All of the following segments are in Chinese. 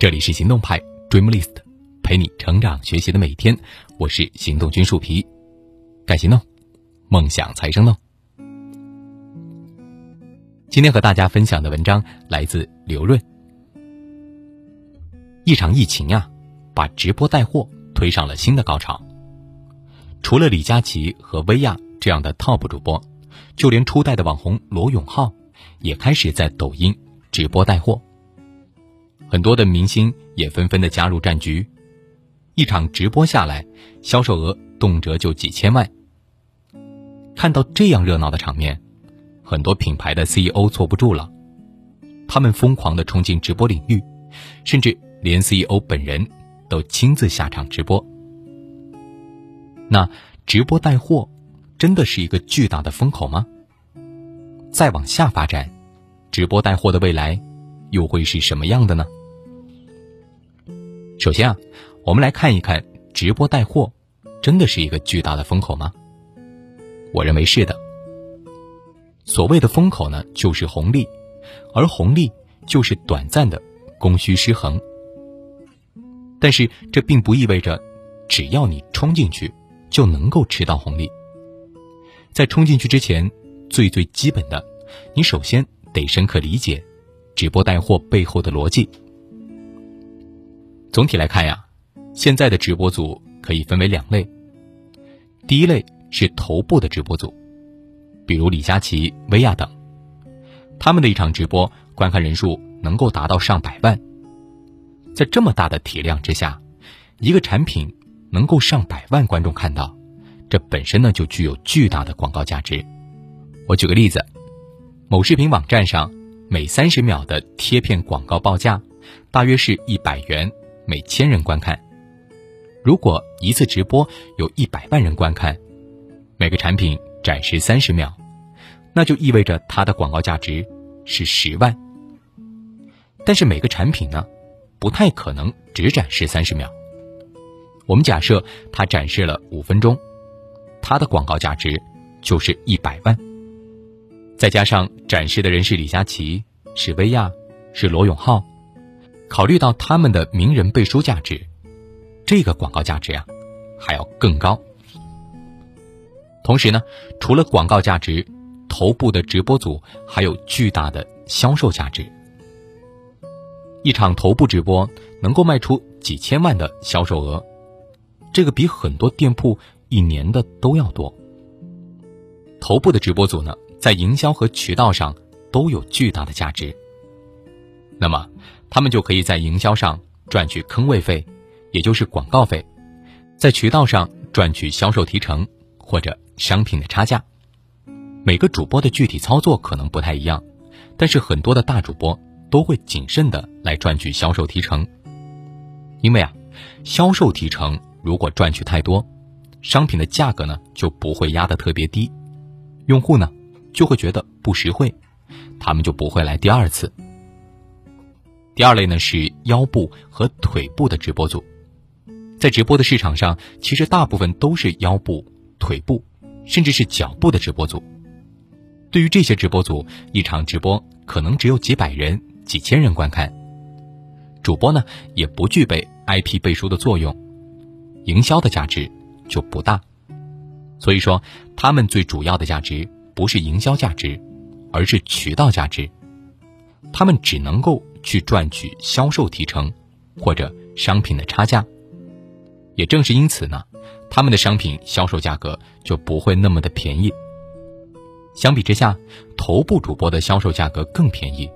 这里是行动派 Dreamlist，陪你成长学习的每一天。我是行动君树皮，敢行动，梦想才生动。今天和大家分享的文章来自刘润。一场疫情呀，把直播带货推上了新的高潮。除了李佳琦和薇娅这样的 TOP 主播，就连初代的网红罗永浩也开始在抖音直播带货。很多的明星也纷纷的加入战局，一场直播下来，销售额动辄就几千万。看到这样热闹的场面，很多品牌的 CEO 坐不住了，他们疯狂的冲进直播领域，甚至连 CEO 本人都亲自下场直播。那直播带货真的是一个巨大的风口吗？再往下发展，直播带货的未来又会是什么样的呢？首先啊，我们来看一看直播带货，真的是一个巨大的风口吗？我认为是的。所谓的风口呢，就是红利，而红利就是短暂的供需失衡。但是这并不意味着，只要你冲进去，就能够吃到红利。在冲进去之前，最最基本的，你首先得深刻理解直播带货背后的逻辑。总体来看呀，现在的直播组可以分为两类。第一类是头部的直播组，比如李佳琦、薇娅等，他们的一场直播观看人数能够达到上百万。在这么大的体量之下，一个产品能够上百万观众看到，这本身呢就具有巨大的广告价值。我举个例子，某视频网站上每三十秒的贴片广告报价大约是一百元。每千人观看，如果一次直播有一百万人观看，每个产品展示三十秒，那就意味着它的广告价值是十万。但是每个产品呢，不太可能只展示三十秒。我们假设它展示了五分钟，它的广告价值就是一百万。再加上展示的人是李佳琦，是薇娅，是罗永浩。考虑到他们的名人背书价值，这个广告价值呀，还要更高。同时呢，除了广告价值，头部的直播组还有巨大的销售价值。一场头部直播能够卖出几千万的销售额，这个比很多店铺一年的都要多。头部的直播组呢，在营销和渠道上都有巨大的价值。那么，他们就可以在营销上赚取坑位费，也就是广告费；在渠道上赚取销售提成或者商品的差价。每个主播的具体操作可能不太一样，但是很多的大主播都会谨慎的来赚取销售提成。因为啊，销售提成如果赚取太多，商品的价格呢就不会压得特别低，用户呢就会觉得不实惠，他们就不会来第二次。第二类呢是腰部和腿部的直播组，在直播的市场上，其实大部分都是腰部、腿部，甚至是脚部的直播组。对于这些直播组，一场直播可能只有几百人、几千人观看，主播呢也不具备 IP 背书的作用，营销的价值就不大。所以说，他们最主要的价值不是营销价值，而是渠道价值，他们只能够。去赚取销售提成，或者商品的差价。也正是因此呢，他们的商品销售价格就不会那么的便宜。相比之下，头部主播的销售价格更便宜，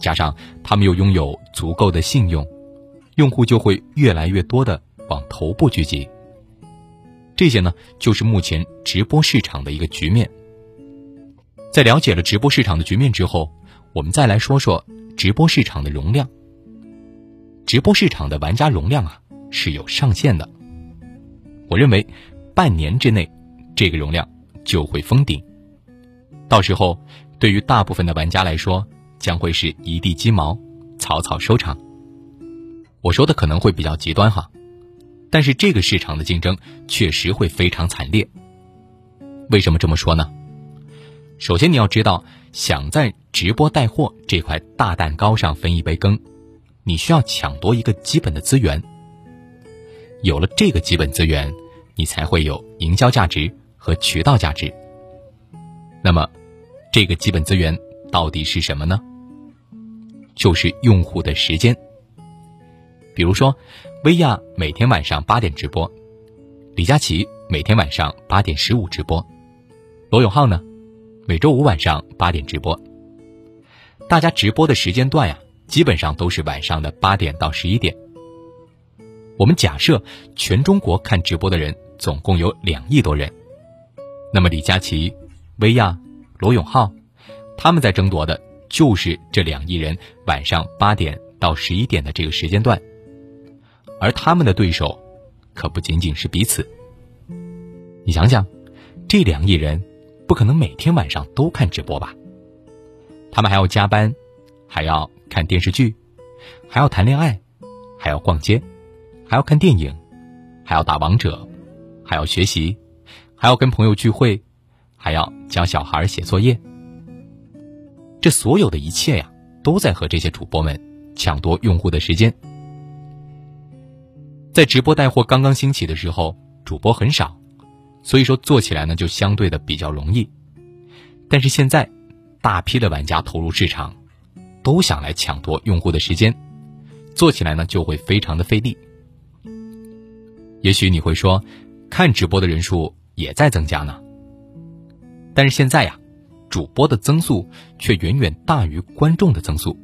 加上他们又拥有足够的信用，用户就会越来越多的往头部聚集。这些呢，就是目前直播市场的一个局面。在了解了直播市场的局面之后，我们再来说说。直播市场的容量，直播市场的玩家容量啊是有上限的。我认为，半年之内，这个容量就会封顶。到时候，对于大部分的玩家来说，将会是一地鸡毛，草草收场。我说的可能会比较极端哈，但是这个市场的竞争确实会非常惨烈。为什么这么说呢？首先，你要知道，想在直播带货这块大蛋糕上分一杯羹，你需要抢夺一个基本的资源。有了这个基本资源，你才会有营销价值和渠道价值。那么，这个基本资源到底是什么呢？就是用户的时间。比如说，薇娅每天晚上八点直播，李佳琦每天晚上八点十五直播，罗永浩呢，每周五晚上八点直播。大家直播的时间段呀，基本上都是晚上的八点到十一点。我们假设全中国看直播的人总共有两亿多人，那么李佳琦、薇娅、罗永浩，他们在争夺的就是这两亿人晚上八点到十一点的这个时间段，而他们的对手可不仅仅是彼此。你想想，这两亿人不可能每天晚上都看直播吧？他们还要加班，还要看电视剧，还要谈恋爱，还要逛街。还要看电影，还要打王者，还要学习，还要跟朋友聚会，还要教小孩写作业。这所有的一切呀，都在和这些主播们抢夺用户的时间。在直播带货刚刚兴起的时候，主播很少，所以说做起来呢就相对的比较容易。但是现在，大批的玩家投入市场，都想来抢夺用户的时间，做起来呢就会非常的费力。也许你会说，看直播的人数也在增加呢。但是现在呀，主播的增速却远远大于观众的增速。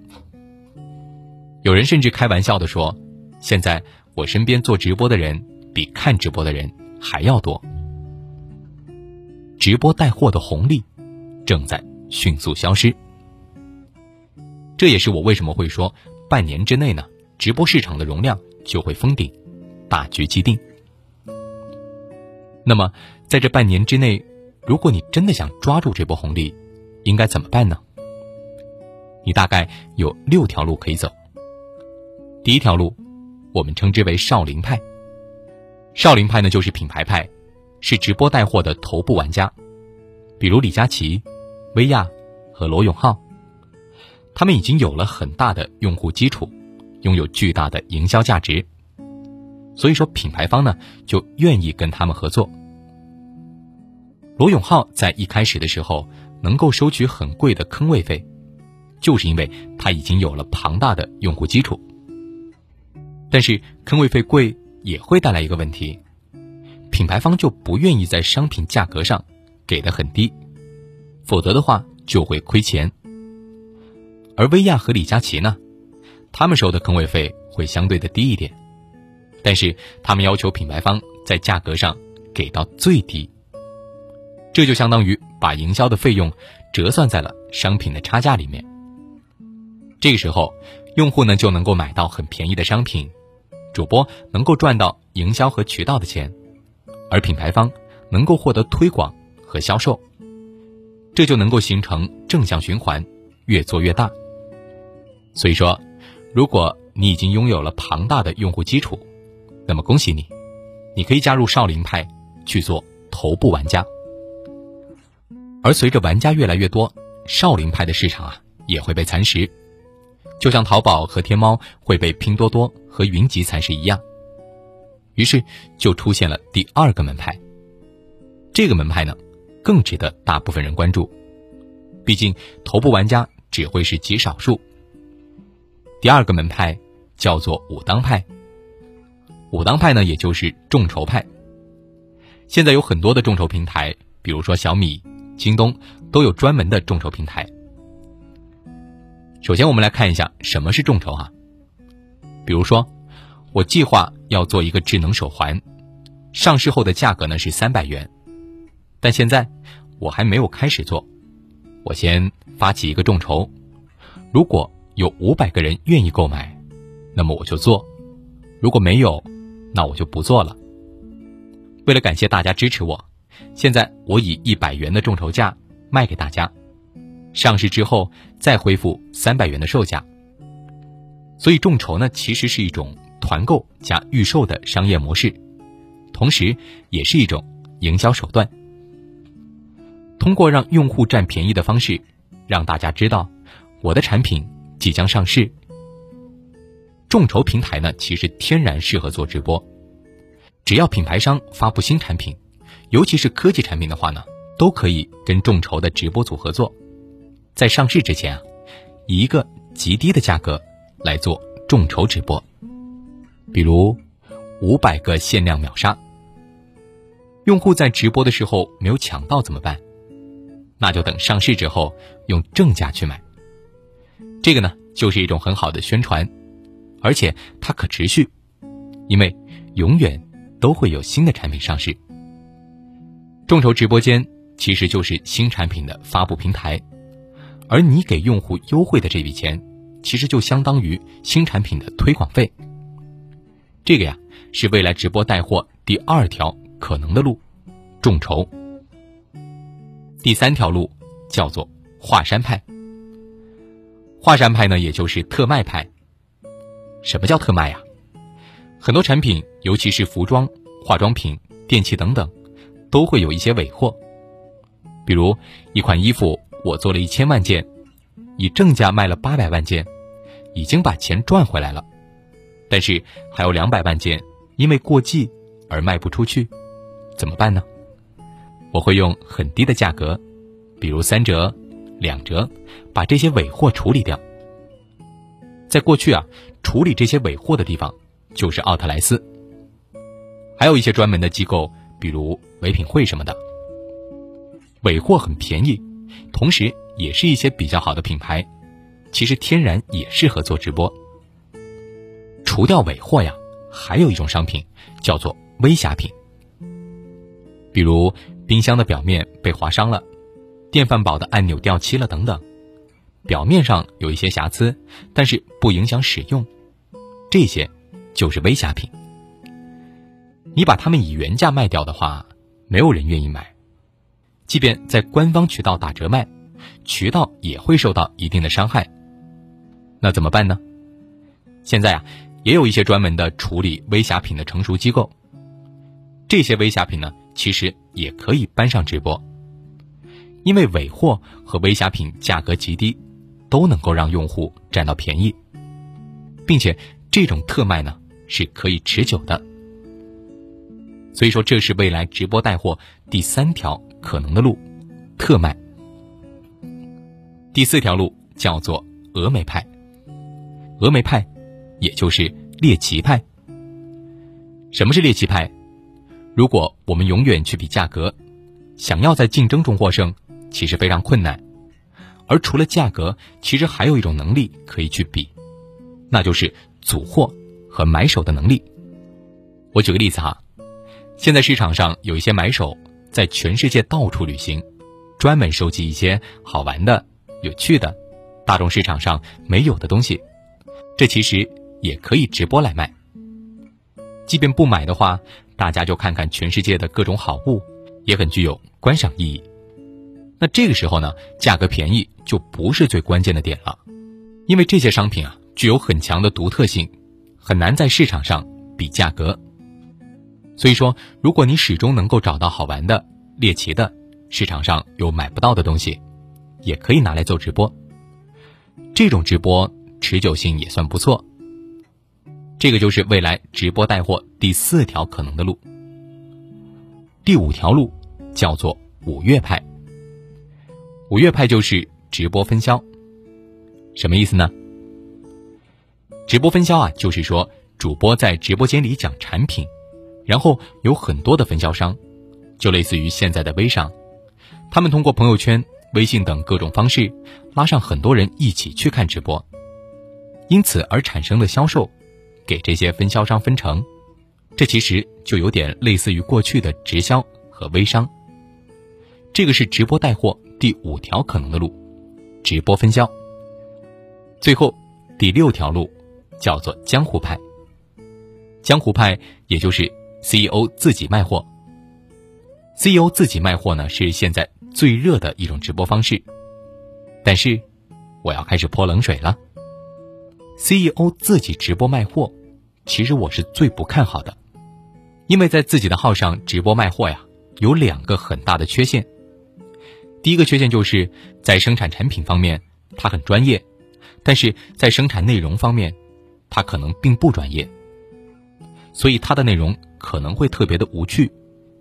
有人甚至开玩笑的说，现在我身边做直播的人比看直播的人还要多。直播带货的红利正在迅速消失。这也是我为什么会说，半年之内呢，直播市场的容量就会封顶，大局既定。那么，在这半年之内，如果你真的想抓住这波红利，应该怎么办呢？你大概有六条路可以走。第一条路，我们称之为少林派。少林派呢，就是品牌派，是直播带货的头部玩家，比如李佳琦、薇娅和罗永浩，他们已经有了很大的用户基础，拥有巨大的营销价值。所以说，品牌方呢就愿意跟他们合作。罗永浩在一开始的时候能够收取很贵的坑位费，就是因为他已经有了庞大的用户基础。但是坑位费贵也会带来一个问题，品牌方就不愿意在商品价格上给的很低，否则的话就会亏钱。而薇娅和李佳琦呢，他们收的坑位费会相对的低一点。但是他们要求品牌方在价格上给到最低，这就相当于把营销的费用折算在了商品的差价里面。这个时候，用户呢就能够买到很便宜的商品，主播能够赚到营销和渠道的钱，而品牌方能够获得推广和销售，这就能够形成正向循环，越做越大。所以说，如果你已经拥有了庞大的用户基础，那么恭喜你，你可以加入少林派去做头部玩家。而随着玩家越来越多，少林派的市场啊也会被蚕食，就像淘宝和天猫会被拼多多和云集蚕食一样。于是就出现了第二个门派。这个门派呢，更值得大部分人关注，毕竟头部玩家只会是极少数。第二个门派叫做武当派。武当派呢，也就是众筹派。现在有很多的众筹平台，比如说小米、京东，都有专门的众筹平台。首先，我们来看一下什么是众筹哈。比如说，我计划要做一个智能手环，上市后的价格呢是三百元，但现在我还没有开始做，我先发起一个众筹，如果有五百个人愿意购买，那么我就做；如果没有，那我就不做了。为了感谢大家支持我，现在我以一百元的众筹价卖给大家，上市之后再恢复三百元的售价。所以众筹呢，其实是一种团购加预售的商业模式，同时也是一种营销手段。通过让用户占便宜的方式，让大家知道我的产品即将上市。众筹平台呢，其实天然适合做直播。只要品牌商发布新产品，尤其是科技产品的话呢，都可以跟众筹的直播组合作，在上市之前啊，以一个极低的价格来做众筹直播，比如五百个限量秒杀。用户在直播的时候没有抢到怎么办？那就等上市之后用正价去买。这个呢，就是一种很好的宣传，而且它可持续，因为永远。都会有新的产品上市。众筹直播间其实就是新产品的发布平台，而你给用户优惠的这笔钱，其实就相当于新产品的推广费。这个呀，是未来直播带货第二条可能的路，众筹。第三条路叫做华山派。华山派呢，也就是特卖派。什么叫特卖呀？很多产品，尤其是服装、化妆品、电器等等，都会有一些尾货。比如一款衣服，我做了一千万件，以正价卖了八百万件，已经把钱赚回来了。但是还有两百万件因为过季而卖不出去，怎么办呢？我会用很低的价格，比如三折、两折，把这些尾货处理掉。在过去啊，处理这些尾货的地方。就是奥特莱斯，还有一些专门的机构，比如唯品会什么的。尾货很便宜，同时也是一些比较好的品牌，其实天然也适合做直播。除掉尾货呀，还有一种商品叫做微瑕品，比如冰箱的表面被划伤了，电饭煲的按钮掉漆了等等，表面上有一些瑕疵，但是不影响使用，这些。就是微瑕品，你把它们以原价卖掉的话，没有人愿意买。即便在官方渠道打折卖，渠道也会受到一定的伤害。那怎么办呢？现在啊，也有一些专门的处理微瑕品的成熟机构。这些微瑕品呢，其实也可以搬上直播，因为尾货和微瑕品价格极低，都能够让用户占到便宜，并且这种特卖呢。是可以持久的，所以说这是未来直播带货第三条可能的路，特卖。第四条路叫做峨眉派，峨眉派，也就是猎奇派。什么是猎奇派？如果我们永远去比价格，想要在竞争中获胜，其实非常困难。而除了价格，其实还有一种能力可以去比，那就是组货。和买手的能力，我举个例子哈，现在市场上有一些买手在全世界到处旅行，专门收集一些好玩的、有趣的、大众市场上没有的东西，这其实也可以直播来卖。即便不买的话，大家就看看全世界的各种好物，也很具有观赏意义。那这个时候呢，价格便宜就不是最关键的点了，因为这些商品啊具有很强的独特性。很难在市场上比价格，所以说，如果你始终能够找到好玩的、猎奇的，市场上又买不到的东西，也可以拿来做直播。这种直播持久性也算不错。这个就是未来直播带货第四条可能的路。第五条路叫做五月派。五月派就是直播分销，什么意思呢？直播分销啊，就是说主播在直播间里讲产品，然后有很多的分销商，就类似于现在的微商，他们通过朋友圈、微信等各种方式，拉上很多人一起去看直播，因此而产生的销售，给这些分销商分成，这其实就有点类似于过去的直销和微商。这个是直播带货第五条可能的路，直播分销。最后第六条路。叫做江湖派，江湖派也就是 CEO 自己卖货。CEO 自己卖货呢，是现在最热的一种直播方式。但是，我要开始泼冷水了。CEO 自己直播卖货，其实我是最不看好的，因为在自己的号上直播卖货呀，有两个很大的缺陷。第一个缺陷就是在生产产品方面，他很专业，但是在生产内容方面。他可能并不专业，所以它的内容可能会特别的无趣，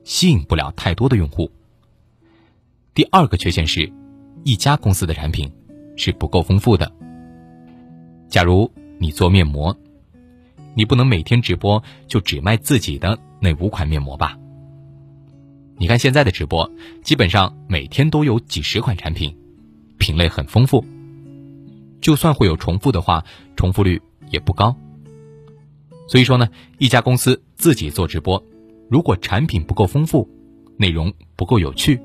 吸引不了太多的用户。第二个缺陷是，一家公司的产品是不够丰富的。假如你做面膜，你不能每天直播就只卖自己的那五款面膜吧？你看现在的直播，基本上每天都有几十款产品，品类很丰富。就算会有重复的话，重复率也不高。所以说呢，一家公司自己做直播，如果产品不够丰富，内容不够有趣，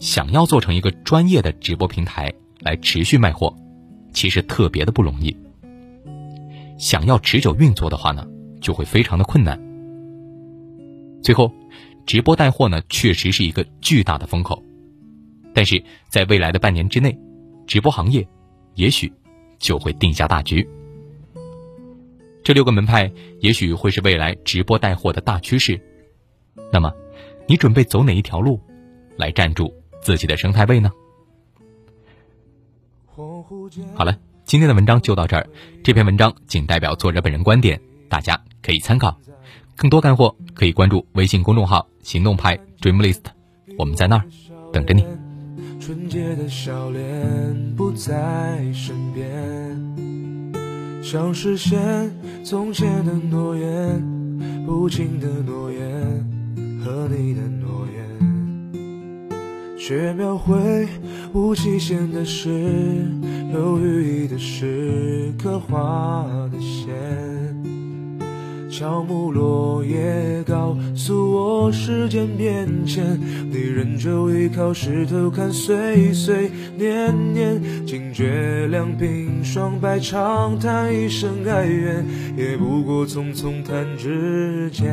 想要做成一个专业的直播平台来持续卖货，其实特别的不容易。想要持久运作的话呢，就会非常的困难。最后。直播带货呢，确实是一个巨大的风口，但是在未来的半年之内，直播行业也许就会定下大局。这六个门派也许会是未来直播带货的大趋势。那么，你准备走哪一条路，来站住自己的生态位呢？好了，今天的文章就到这儿。这篇文章仅代表作者本人观点，大家可以参考。更多干货可以关注微信公众号“行动派 Dreamlist”，我们在那儿等着你。纯洁的笑脸不在身边，想实现从前的诺言，不轻的诺言和你的，却描绘无期限的诗，有寓意的诗，刻画的线。乔木落叶告诉我时间变迁，你仍旧依靠石头看岁岁年年，惊觉两鬓霜白长叹一声哀怨，也不过匆匆弹指间，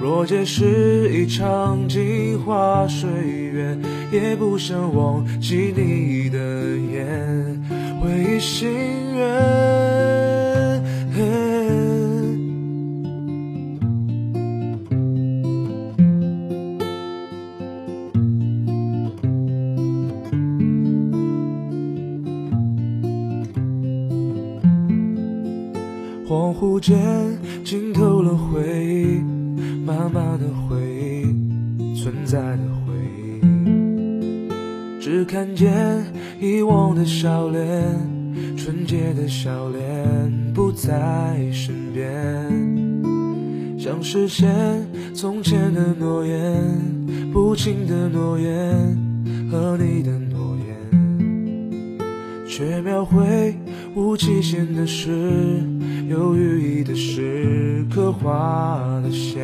若皆是一场镜花水月，也不想忘记你的眼，回忆心愿。恍惚间浸透了回忆，妈妈的回忆，存在的回忆。只看见遗忘的笑脸，纯洁的笑脸不在身边。想实现从前的诺言，不轻的诺言和你的诺言，却描绘无期限的诗。有寓意的诗，刻画的线，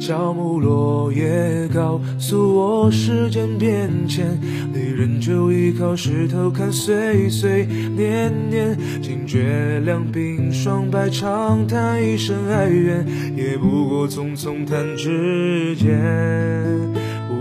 乔木落叶告诉我时间变迁，你仍旧依靠石头看岁岁年年，惊觉两鬓霜白长叹一声哀怨，也不过匆匆弹指间。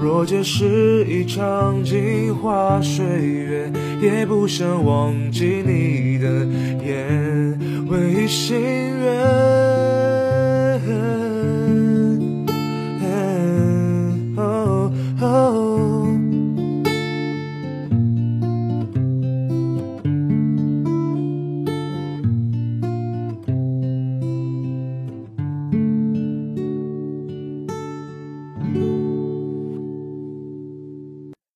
若这是一场镜花水月，也不想忘记你的颜，唯一心愿